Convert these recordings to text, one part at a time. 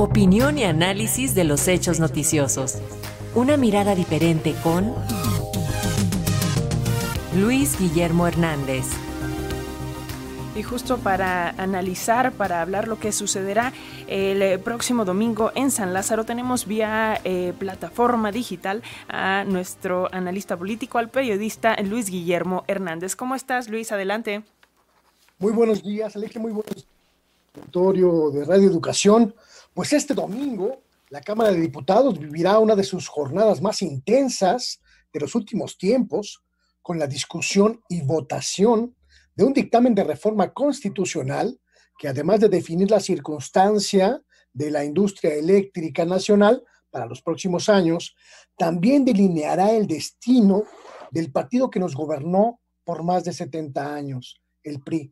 Opinión y análisis de los hechos noticiosos. Una mirada diferente con Luis Guillermo Hernández. Y justo para analizar, para hablar lo que sucederá el eh, próximo domingo en San Lázaro, tenemos vía eh, plataforma digital a nuestro analista político, al periodista Luis Guillermo Hernández. ¿Cómo estás, Luis? Adelante. Muy buenos días, Aleje, muy buenos días. de Radio Educación. Pues este domingo la Cámara de Diputados vivirá una de sus jornadas más intensas de los últimos tiempos con la discusión y votación de un dictamen de reforma constitucional que además de definir la circunstancia de la industria eléctrica nacional para los próximos años, también delineará el destino del partido que nos gobernó por más de 70 años, el PRI.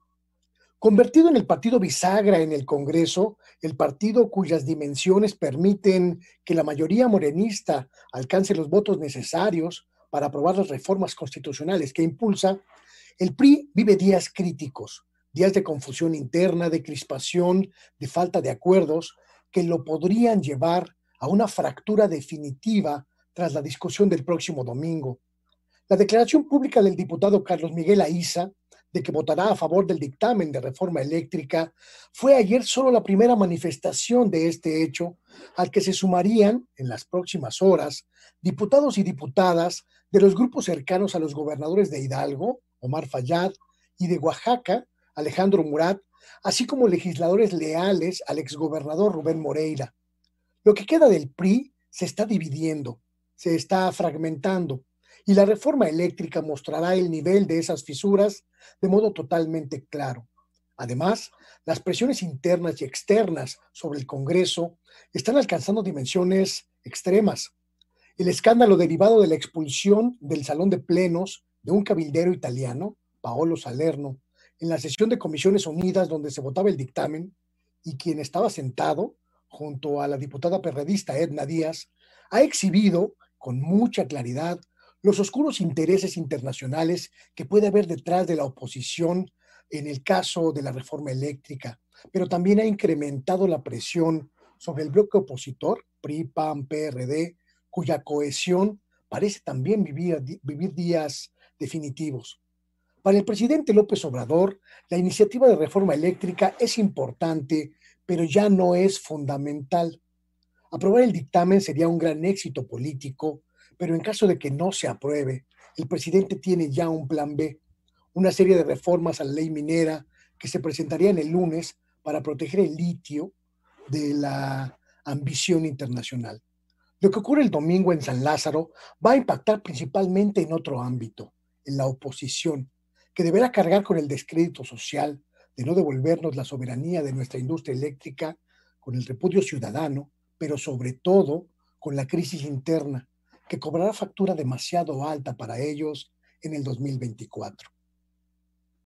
Convertido en el partido bisagra en el Congreso, el partido cuyas dimensiones permiten que la mayoría morenista alcance los votos necesarios para aprobar las reformas constitucionales que impulsa, el PRI vive días críticos, días de confusión interna, de crispación, de falta de acuerdos, que lo podrían llevar a una fractura definitiva tras la discusión del próximo domingo. La declaración pública del diputado Carlos Miguel Aiza de que votará a favor del dictamen de reforma eléctrica, fue ayer solo la primera manifestación de este hecho, al que se sumarían en las próximas horas diputados y diputadas de los grupos cercanos a los gobernadores de Hidalgo, Omar Fayad, y de Oaxaca, Alejandro Murat, así como legisladores leales al exgobernador Rubén Moreira. Lo que queda del PRI se está dividiendo, se está fragmentando, y la reforma eléctrica mostrará el nivel de esas fisuras de modo totalmente claro. Además, las presiones internas y externas sobre el Congreso están alcanzando dimensiones extremas. El escándalo derivado de la expulsión del salón de plenos de un cabildero italiano, Paolo Salerno, en la sesión de Comisiones Unidas donde se votaba el dictamen, y quien estaba sentado junto a la diputada perredista Edna Díaz, ha exhibido con mucha claridad los oscuros intereses internacionales que puede haber detrás de la oposición en el caso de la reforma eléctrica, pero también ha incrementado la presión sobre el bloque opositor, PRI, PAN, PRD, cuya cohesión parece también vivir, vivir días definitivos. Para el presidente López Obrador, la iniciativa de reforma eléctrica es importante, pero ya no es fundamental. Aprobar el dictamen sería un gran éxito político pero en caso de que no se apruebe, el presidente tiene ya un plan B, una serie de reformas a la ley minera que se presentarían el lunes para proteger el litio de la ambición internacional. Lo que ocurre el domingo en San Lázaro va a impactar principalmente en otro ámbito, en la oposición, que deberá cargar con el descrédito social de no devolvernos la soberanía de nuestra industria eléctrica, con el repudio ciudadano, pero sobre todo con la crisis interna que cobrará factura demasiado alta para ellos en el 2024.